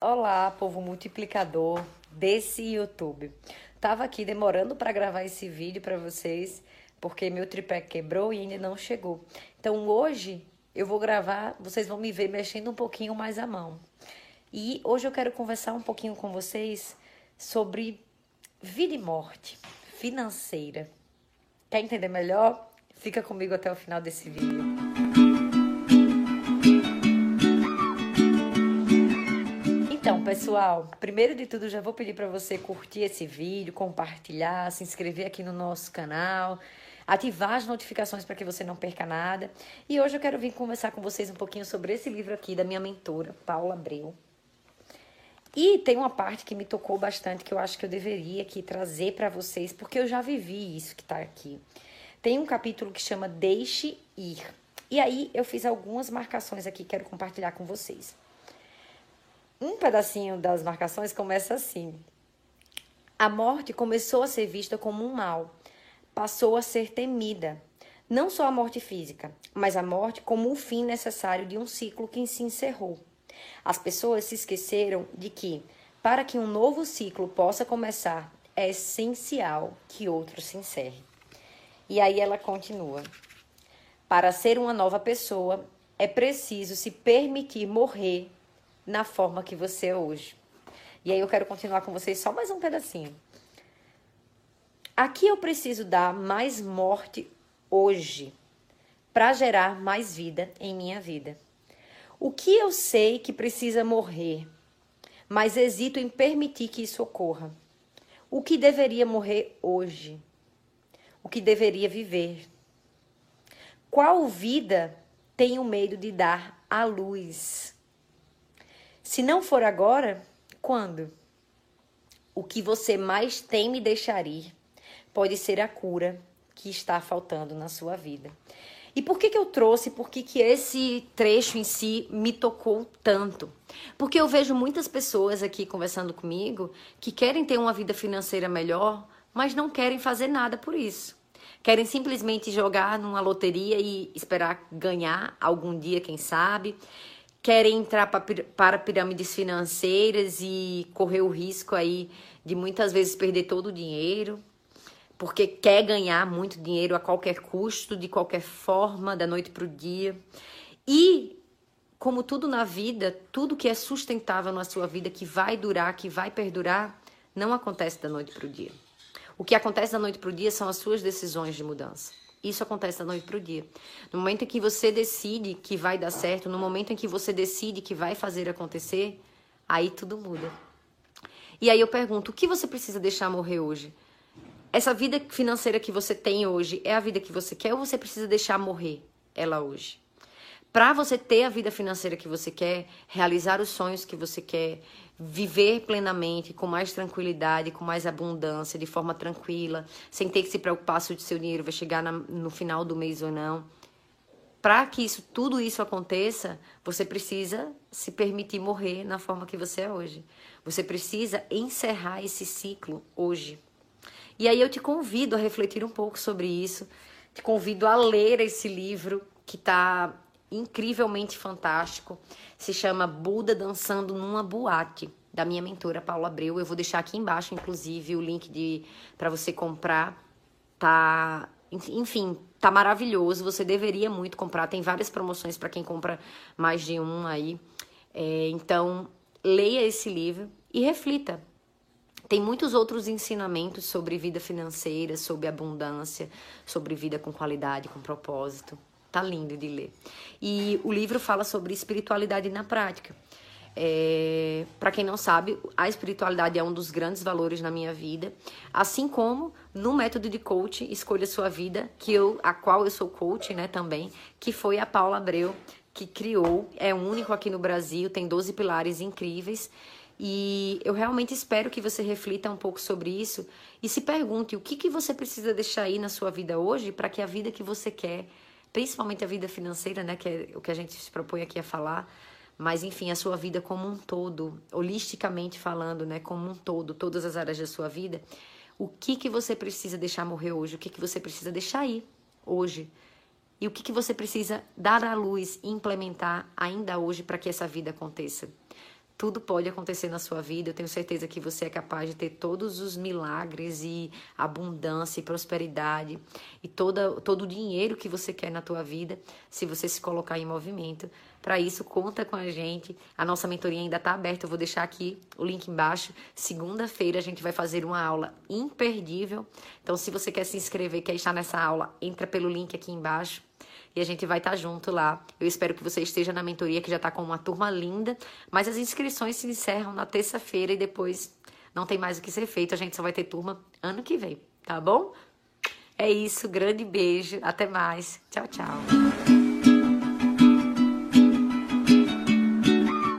Olá, povo multiplicador desse YouTube. Tava aqui demorando para gravar esse vídeo para vocês, porque meu tripé quebrou e ainda não chegou. Então hoje eu vou gravar, vocês vão me ver mexendo um pouquinho mais a mão. E hoje eu quero conversar um pouquinho com vocês sobre vida e morte financeira. Quer entender melhor? Fica comigo até o final desse vídeo. Pessoal, primeiro de tudo já vou pedir para você curtir esse vídeo, compartilhar, se inscrever aqui no nosso canal, ativar as notificações para que você não perca nada. E hoje eu quero vir conversar com vocês um pouquinho sobre esse livro aqui da minha mentora, Paula Abreu. E tem uma parte que me tocou bastante que eu acho que eu deveria aqui trazer para vocês, porque eu já vivi isso que está aqui. Tem um capítulo que chama Deixe Ir. E aí eu fiz algumas marcações aqui, quero compartilhar com vocês. Um pedacinho das marcações começa assim: A morte começou a ser vista como um mal, passou a ser temida. Não só a morte física, mas a morte como o fim necessário de um ciclo que se encerrou. As pessoas se esqueceram de que, para que um novo ciclo possa começar, é essencial que outro se encerre. E aí ela continua: Para ser uma nova pessoa, é preciso se permitir morrer na forma que você é hoje. E aí eu quero continuar com vocês só mais um pedacinho. Aqui eu preciso dar mais morte hoje para gerar mais vida em minha vida. O que eu sei que precisa morrer, mas hesito em permitir que isso ocorra? O que deveria morrer hoje? O que deveria viver? Qual vida tenho medo de dar à luz? Se não for agora, quando? O que você mais tem deixar ir pode ser a cura que está faltando na sua vida. E por que, que eu trouxe, por que, que esse trecho em si me tocou tanto? Porque eu vejo muitas pessoas aqui conversando comigo que querem ter uma vida financeira melhor, mas não querem fazer nada por isso. Querem simplesmente jogar numa loteria e esperar ganhar algum dia, quem sabe querem entrar para pirâmides financeiras e correr o risco aí de muitas vezes perder todo o dinheiro, porque quer ganhar muito dinheiro a qualquer custo, de qualquer forma, da noite para o dia. E como tudo na vida, tudo que é sustentável na sua vida, que vai durar, que vai perdurar, não acontece da noite para o dia. O que acontece da noite para o dia são as suas decisões de mudança. Isso acontece da noite para o dia. No momento em que você decide que vai dar certo, no momento em que você decide que vai fazer acontecer, aí tudo muda. E aí eu pergunto: o que você precisa deixar morrer hoje? Essa vida financeira que você tem hoje é a vida que você quer ou você precisa deixar morrer ela hoje? Para você ter a vida financeira que você quer, realizar os sonhos que você quer, viver plenamente, com mais tranquilidade, com mais abundância, de forma tranquila, sem ter que se preocupar se o seu dinheiro vai chegar na, no final do mês ou não. Para que isso, tudo isso aconteça, você precisa se permitir morrer na forma que você é hoje. Você precisa encerrar esse ciclo hoje. E aí eu te convido a refletir um pouco sobre isso. Te convido a ler esse livro que está incrivelmente fantástico. Se chama Buda Dançando numa Boate, da minha mentora Paula Abreu. Eu vou deixar aqui embaixo, inclusive, o link de para você comprar. Tá, enfim, tá maravilhoso. Você deveria muito comprar. Tem várias promoções para quem compra mais de um aí. É, então, leia esse livro e reflita. Tem muitos outros ensinamentos sobre vida financeira, sobre abundância, sobre vida com qualidade, com propósito. Tá lindo de ler. E o livro fala sobre espiritualidade na prática. É, para quem não sabe, a espiritualidade é um dos grandes valores na minha vida, assim como no método de coach Escolha Sua Vida, que eu, a qual eu sou coach, né, também, que foi a Paula Abreu que criou, é único aqui no Brasil, tem 12 pilares incríveis. E eu realmente espero que você reflita um pouco sobre isso e se pergunte o que, que você precisa deixar aí na sua vida hoje para que a vida que você quer principalmente a vida financeira, né, que é o que a gente se propõe aqui a falar, mas enfim, a sua vida como um todo, holisticamente falando, né, como um todo, todas as áreas da sua vida, o que que você precisa deixar morrer hoje? O que que você precisa deixar ir hoje? E o que que você precisa dar à luz e implementar ainda hoje para que essa vida aconteça? Tudo pode acontecer na sua vida. Eu tenho certeza que você é capaz de ter todos os milagres e abundância e prosperidade e toda, todo o dinheiro que você quer na tua vida, se você se colocar em movimento. Para isso, conta com a gente. A nossa mentoria ainda está aberta. Eu vou deixar aqui o link embaixo. Segunda-feira a gente vai fazer uma aula imperdível. Então, se você quer se inscrever, quer estar nessa aula, entra pelo link aqui embaixo e a gente vai estar tá junto lá. Eu espero que você esteja na mentoria, que já está com uma turma linda, mas as inscrições se encerram na terça-feira e depois não tem mais o que ser feito, a gente só vai ter turma ano que vem, tá bom? É isso, grande beijo, até mais. Tchau, tchau.